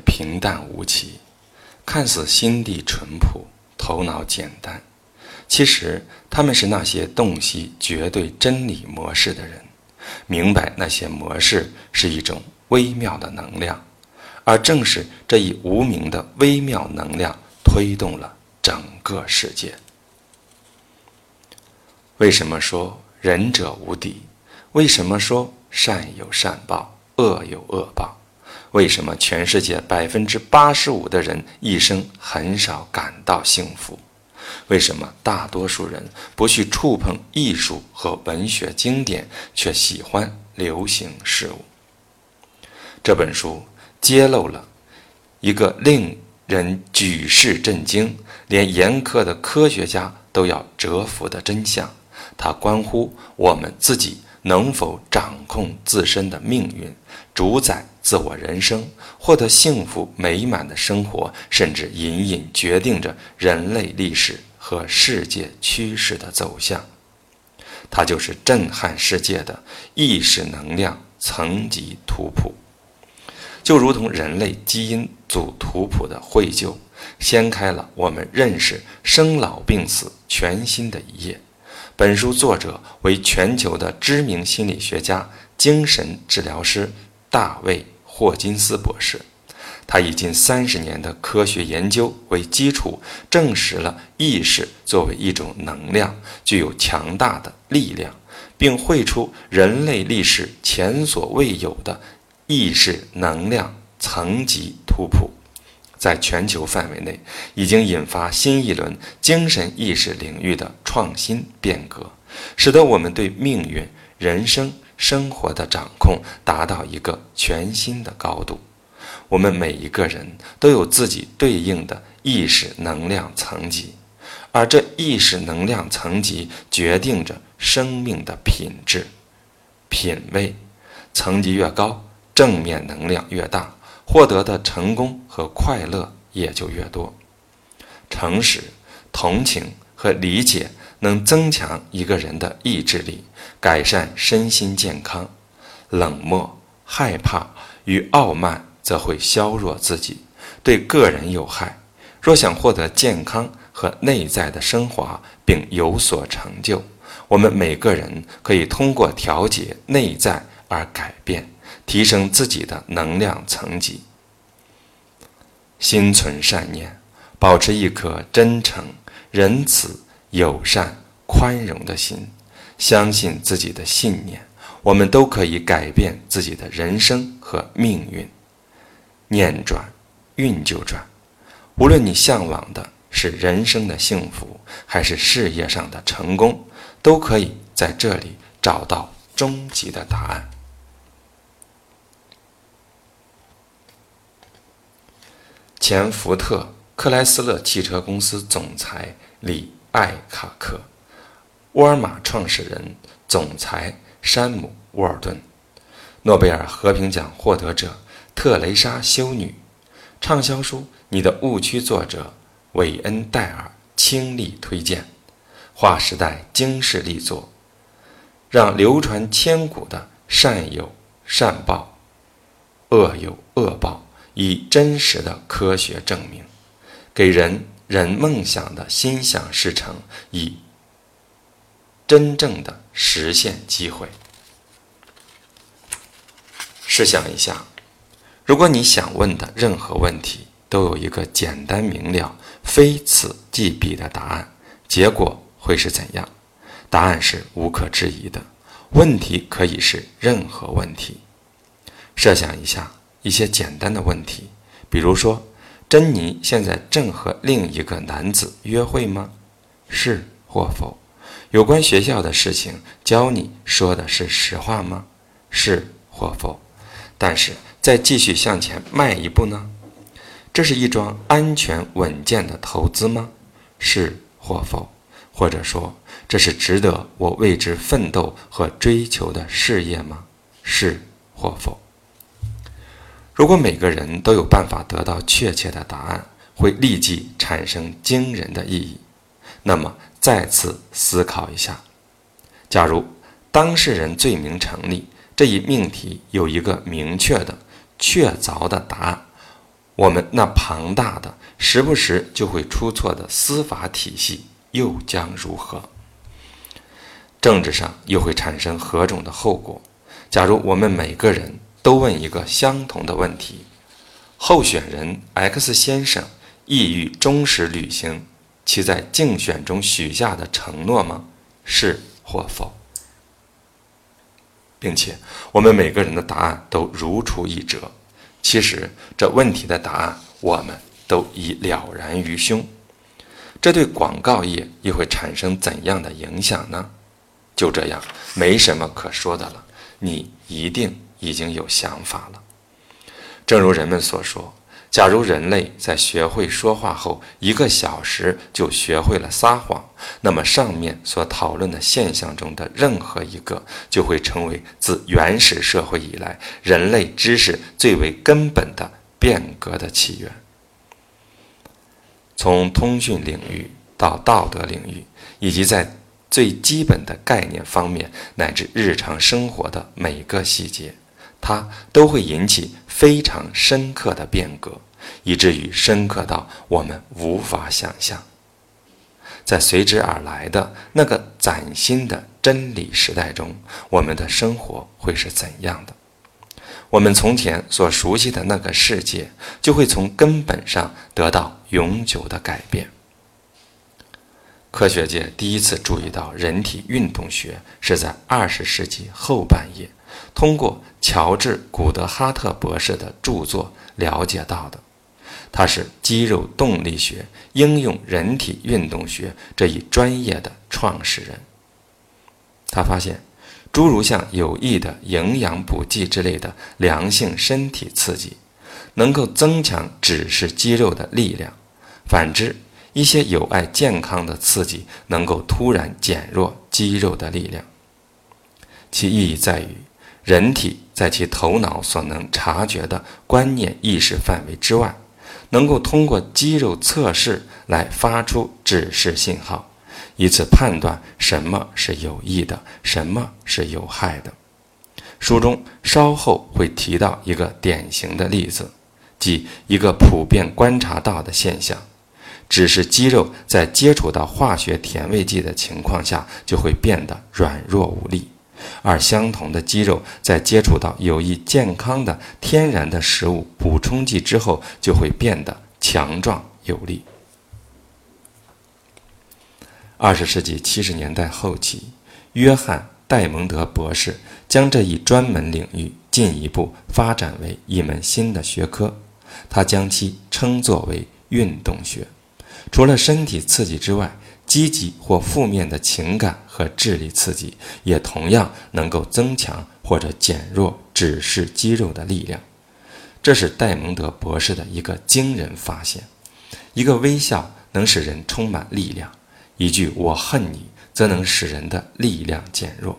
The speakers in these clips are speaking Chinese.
平淡无奇，看似心地淳朴、头脑简单，其实他们是那些洞悉绝对真理模式的人，明白那些模式是一种微妙的能量，而正是这一无名的微妙能量推动了整个世界。为什么说仁者无敌？为什么说善有善报，恶有恶报？为什么全世界百分之八十五的人一生很少感到幸福？为什么大多数人不去触碰艺术和文学经典，却喜欢流行事物？这本书揭露了一个令人举世震惊、连严苛的科学家都要折服的真相。它关乎我们自己能否掌控自身的命运，主宰。自我人生，获得幸福美满的生活，甚至隐隐决定着人类历史和世界趋势的走向。它就是震撼世界的意识能量层级图谱，就如同人类基因组图谱的绘就，掀开了我们认识生老病死全新的一页。本书作者为全球的知名心理学家、精神治疗师大卫。霍金斯博士，他以近三十年的科学研究为基础，证实了意识作为一种能量，具有强大的力量，并绘出人类历史前所未有的意识能量层级图谱，在全球范围内已经引发新一轮精神意识领域的创新变革，使得我们对命运、人生。生活的掌控达到一个全新的高度。我们每一个人都有自己对应的意识能量层级，而这意识能量层级决定着生命的品质、品味。层级越高，正面能量越大，获得的成功和快乐也就越多。诚实、同情和理解。能增强一个人的意志力，改善身心健康；冷漠、害怕与傲慢则会削弱自己，对个人有害。若想获得健康和内在的升华，并有所成就，我们每个人可以通过调节内在而改变，提升自己的能量层级。心存善念，保持一颗真诚、仁慈。友善、宽容的心，相信自己的信念，我们都可以改变自己的人生和命运。念转，运就转。无论你向往的是人生的幸福，还是事业上的成功，都可以在这里找到终极的答案。前福特克莱斯勒汽车公司总裁李。艾卡克，沃尔玛创始人、总裁山姆·沃尔顿，诺贝尔和平奖获得者特蕾莎修女，畅销书《你的误区》作者韦恩·戴尔倾力推荐，划时代惊世力作，让流传千古的善有善报，恶有恶报，以真实的科学证明，给人。人梦想的心想事成，以真正的实现机会。试想一下，如果你想问的任何问题都有一个简单明了、非此即彼的答案，结果会是怎样？答案是无可置疑的。问题可以是任何问题。设想一下一些简单的问题，比如说。珍妮现在正和另一个男子约会吗？是或否？有关学校的事情，教你说的是实话吗？是或否？但是再继续向前迈一步呢？这是一桩安全稳健的投资吗？是或否？或者说，这是值得我为之奋斗和追求的事业吗？是或否？如果每个人都有办法得到确切的答案，会立即产生惊人的意义。那么，再次思考一下：假如当事人罪名成立这一命题有一个明确的、确凿的答案，我们那庞大的、时不时就会出错的司法体系又将如何？政治上又会产生何种的后果？假如我们每个人都问一个相同的问题：候选人 X 先生意欲忠实履行其在竞选中许下的承诺吗？是或否？并且我们每个人的答案都如出一辙。其实这问题的答案，我们都已了然于胸。这对广告业又会产生怎样的影响呢？就这样，没什么可说的了。你一定已经有想法了。正如人们所说，假如人类在学会说话后一个小时就学会了撒谎，那么上面所讨论的现象中的任何一个，就会成为自原始社会以来人类知识最为根本的变革的起源。从通讯领域到道德领域，以及在最基本的概念方面，乃至日常生活的每个细节。它都会引起非常深刻的变革，以至于深刻到我们无法想象。在随之而来的那个崭新的真理时代中，我们的生活会是怎样的？我们从前所熟悉的那个世界，就会从根本上得到永久的改变。科学界第一次注意到人体运动学，是在二十世纪后半叶。通过乔治·古德哈特博士的著作了解到的，他是肌肉动力学应用人体运动学这一专业的创始人。他发现，诸如像有益的营养补剂之类的良性身体刺激，能够增强指示肌肉的力量；反之，一些有碍健康的刺激能够突然减弱肌肉的力量。其意义在于。人体在其头脑所能察觉的观念意识范围之外，能够通过肌肉测试来发出指示信号，以此判断什么是有益的，什么是有害的。书中稍后会提到一个典型的例子，即一个普遍观察到的现象：只是肌肉在接触到化学甜味剂的情况下，就会变得软弱无力。而相同的肌肉在接触到有益健康的天然的食物补充剂之后，就会变得强壮有力。二十世纪七十年代后期，约翰·戴蒙德博士将这一专门领域进一步发展为一门新的学科，他将其称作为运动学。除了身体刺激之外，积极或负面的情感和智力刺激，也同样能够增强或者减弱指示肌肉的力量。这是戴蒙德博士的一个惊人发现。一个微笑能使人充满力量，一句“我恨你”则能使人的力量减弱。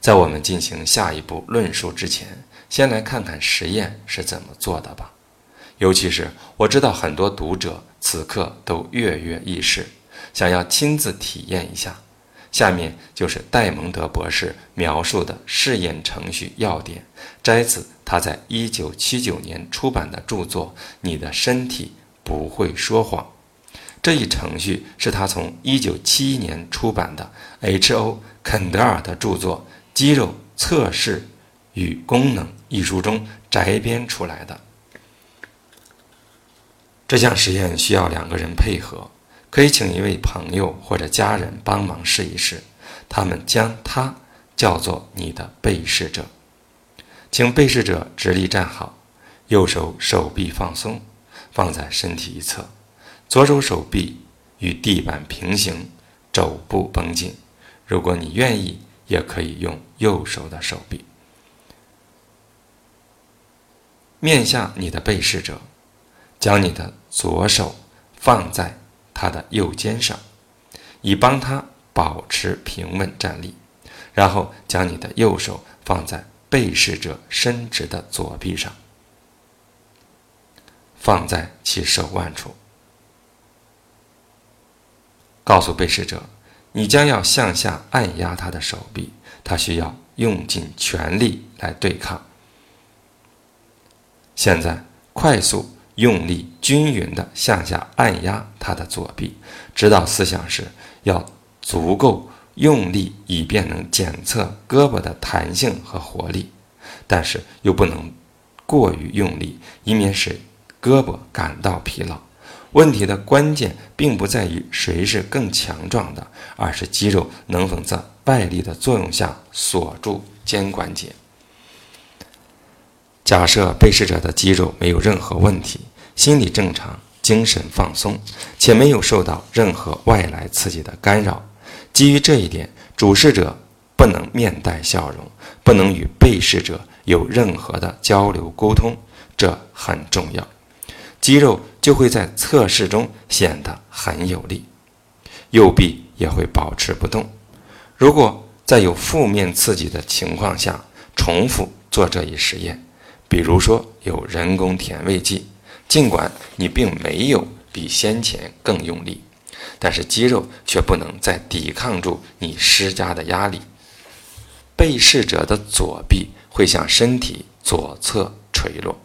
在我们进行下一步论述之前，先来看看实验是怎么做的吧。尤其是我知道很多读者此刻都跃跃欲试。想要亲自体验一下，下面就是戴蒙德博士描述的试验程序要点，摘自他在一九七九年出版的著作《你的身体不会说谎》。这一程序是他从一九七一年出版的 H.O. 肯德尔的著作《肌肉测试与功能》一书中摘编出来的。这项实验需要两个人配合。可以请一位朋友或者家人帮忙试一试，他们将他叫做你的被试者，请被试者直立站好，右手手臂放松，放在身体一侧，左手手臂与地板平行，肘部绷紧。如果你愿意，也可以用右手的手臂面向你的被试者，将你的左手放在。他的右肩上，以帮他保持平稳站立，然后将你的右手放在被试者伸直的左臂上，放在其手腕处，告诉被试者，你将要向下按压他的手臂，他需要用尽全力来对抗。现在，快速用力均匀地向下按压他的左臂，指导思想是要足够用力，以便能检测胳膊的弹性和活力，但是又不能过于用力，以免使胳膊感到疲劳。问题的关键并不在于谁是更强壮的，而是肌肉能否在外力的作用下锁住肩关节。假设被试者的肌肉没有任何问题，心理正常，精神放松，且没有受到任何外来刺激的干扰。基于这一点，主事者不能面带笑容，不能与被试者有任何的交流沟通，这很重要。肌肉就会在测试中显得很有力，右臂也会保持不动。如果在有负面刺激的情况下重复做这一实验，比如说有人工甜味剂，尽管你并没有比先前更用力，但是肌肉却不能再抵抗住你施加的压力。被试者的左臂会向身体左侧垂落。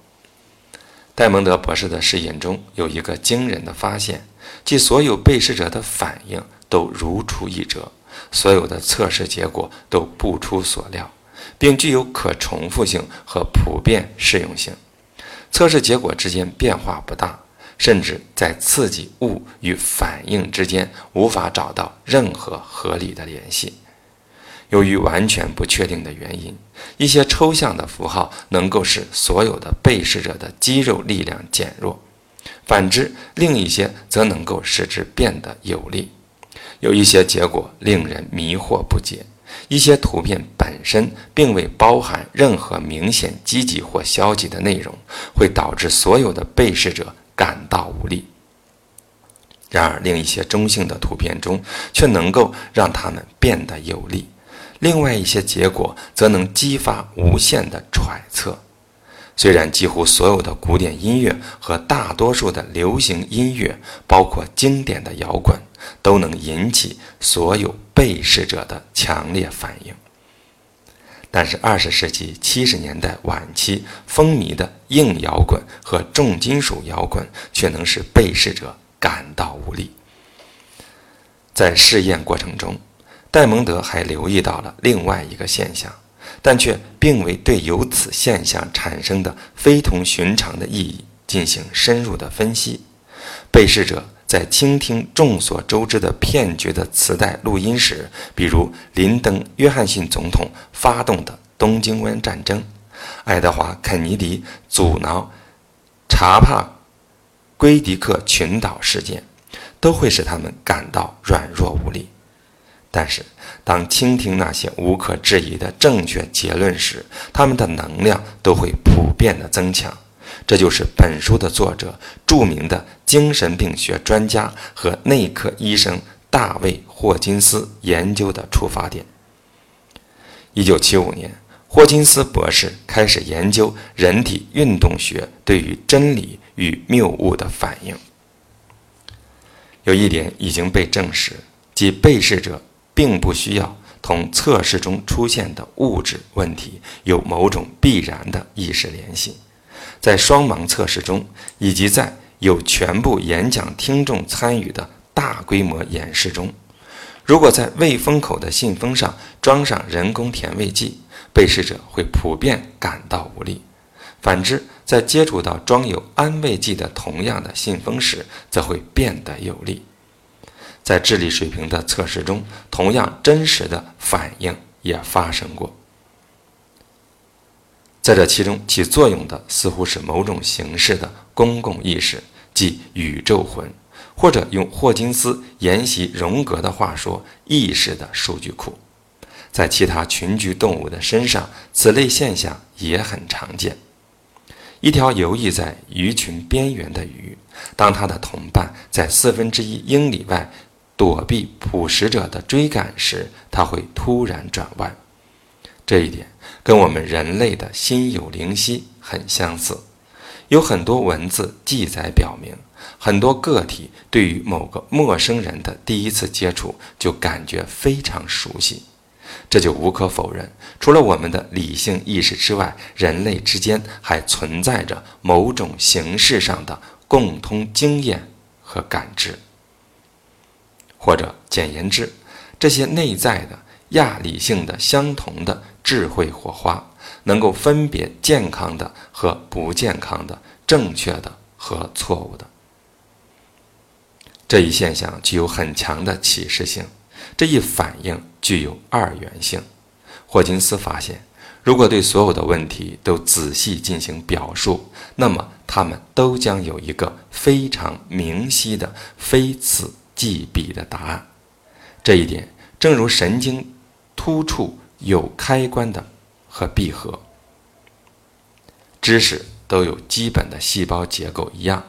戴蒙德博士的试验中有一个惊人的发现，即所有被试者的反应都如出一辙，所有的测试结果都不出所料。并具有可重复性和普遍适用性，测试结果之间变化不大，甚至在刺激物与反应之间无法找到任何合理的联系。由于完全不确定的原因，一些抽象的符号能够使所有的被试者的肌肉力量减弱，反之，另一些则能够使之变得有力。有一些结果令人迷惑不解。一些图片本身并未包含任何明显积极或消极的内容，会导致所有的被试者感到无力。然而，另一些中性的图片中却能够让他们变得有力。另外一些结果则能激发无限的揣测。虽然几乎所有的古典音乐和大多数的流行音乐，包括经典的摇滚，都能引起所有被试者的强烈反应，但是二十世纪七十年代晚期风靡的硬摇滚和重金属摇滚却能使被试者感到无力。在试验过程中，戴蒙德还留意到了另外一个现象。但却并未对由此现象产生的非同寻常的意义进行深入的分析。被试者在倾听众所周知的骗局的磁带录音时，比如林登·约翰逊总统发动的东京湾战争、爱德华·肯尼迪阻挠查帕圭迪克群岛事件，都会使他们感到软弱无力。但是，当倾听那些无可置疑的正确结论时，他们的能量都会普遍的增强。这就是本书的作者、著名的精神病学专家和内科医生大卫·霍金斯研究的出发点。一九七五年，霍金斯博士开始研究人体运动学对于真理与谬误的反应。有一点已经被证实，即被试者。并不需要同测试中出现的物质问题有某种必然的意识联系。在双盲测试中，以及在有全部演讲听众参与的大规模演示中，如果在未封口的信封上装上人工甜味剂，被试者会普遍感到无力；反之，在接触到装有安慰剂的同样的信封时，则会变得有力。在智力水平的测试中，同样真实的反应也发生过。在这其中起作用的似乎是某种形式的公共意识，即宇宙魂，或者用霍金斯沿袭荣格的话说，意识的数据库。在其他群居动物的身上，此类现象也很常见。一条游弋在鱼群边缘的鱼，当它的同伴在四分之一英里外。躲避捕食者的追赶时，它会突然转弯。这一点跟我们人类的心有灵犀很相似。有很多文字记载表明，很多个体对于某个陌生人的第一次接触就感觉非常熟悉。这就无可否认，除了我们的理性意识之外，人类之间还存在着某种形式上的共通经验和感知，或者简言之，这些内在的亚理性的相同的智慧火花，能够分别健康的和不健康的、正确的和错误的。这一现象具有很强的启示性，这一反应。具有二元性。霍金斯发现，如果对所有的问题都仔细进行表述，那么他们都将有一个非常明晰的非此即彼的答案。这一点正如神经突触有开关的和闭合，知识都有基本的细胞结构一样，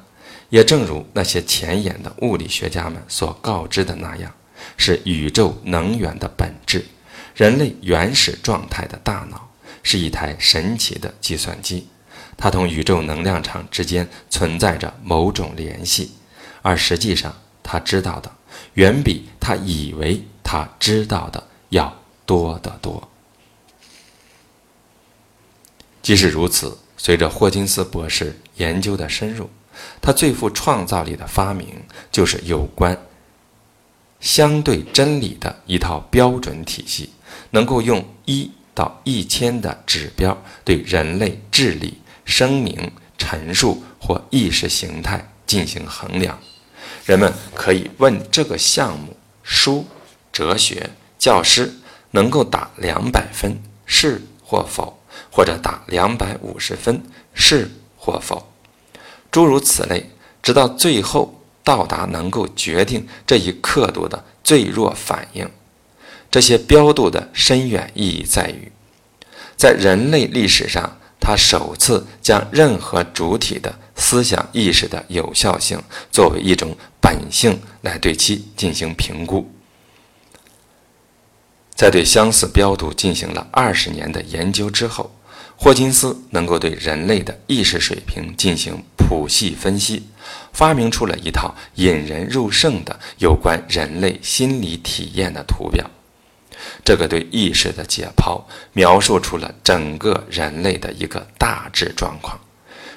也正如那些前沿的物理学家们所告知的那样。是宇宙能源的本质，人类原始状态的大脑是一台神奇的计算机，它同宇宙能量场之间存在着某种联系，而实际上他知道的远比他以为他知道的要多得多。即使如此，随着霍金斯博士研究的深入，他最富创造力的发明就是有关。相对真理的一套标准体系，能够用一到一千的指标对人类智力、声明、陈述或意识形态进行衡量。人们可以问这个项目书、哲学教师能够打两百分是或否，或者打两百五十分是或否，诸如此类，直到最后。到达能够决定这一刻度的最弱反应，这些标度的深远意义在于，在人类历史上，他首次将任何主体的思想意识的有效性作为一种本性来对其进行评估。在对相似标度进行了二十年的研究之后。霍金斯能够对人类的意识水平进行谱系分析，发明出了一套引人入胜的有关人类心理体验的图表。这个对意识的解剖，描述出了整个人类的一个大致状况，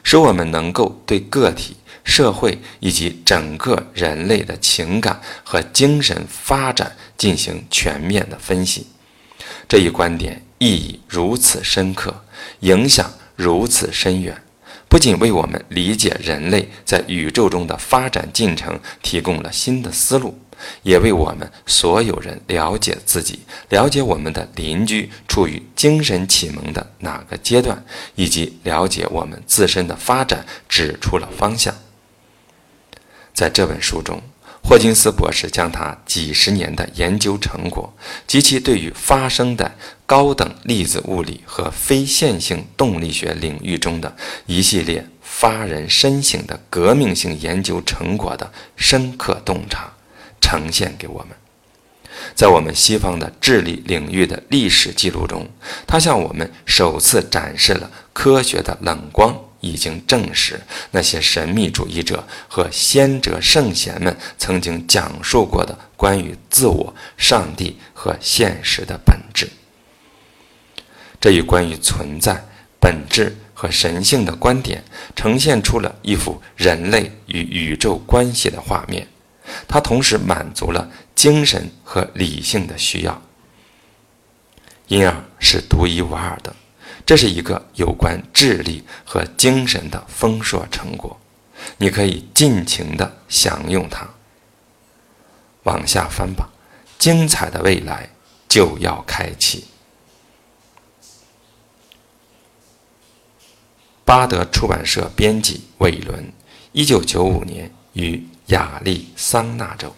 使我们能够对个体、社会以及整个人类的情感和精神发展进行全面的分析。这一观点意义如此深刻。影响如此深远，不仅为我们理解人类在宇宙中的发展进程提供了新的思路，也为我们所有人了解自己、了解我们的邻居处于精神启蒙的哪个阶段，以及了解我们自身的发展指出了方向。在这本书中。霍金斯博士将他几十年的研究成果及其对于发生的高等粒子物理和非线性动力学领域中的一系列发人深省的革命性研究成果的深刻洞察呈现给我们。在我们西方的智力领域的历史记录中，他向我们首次展示了科学的冷光。已经证实，那些神秘主义者和先哲圣贤们曾经讲述过的关于自我、上帝和现实的本质。这一关于存在、本质和神性的观点，呈现出了一幅人类与宇宙关系的画面。它同时满足了精神和理性的需要，因而是独一无二的。这是一个有关智力和精神的丰硕成果，你可以尽情的享用它。往下翻吧，精彩的未来就要开启。巴德出版社编辑韦伦，一九九五年于亚利桑那州。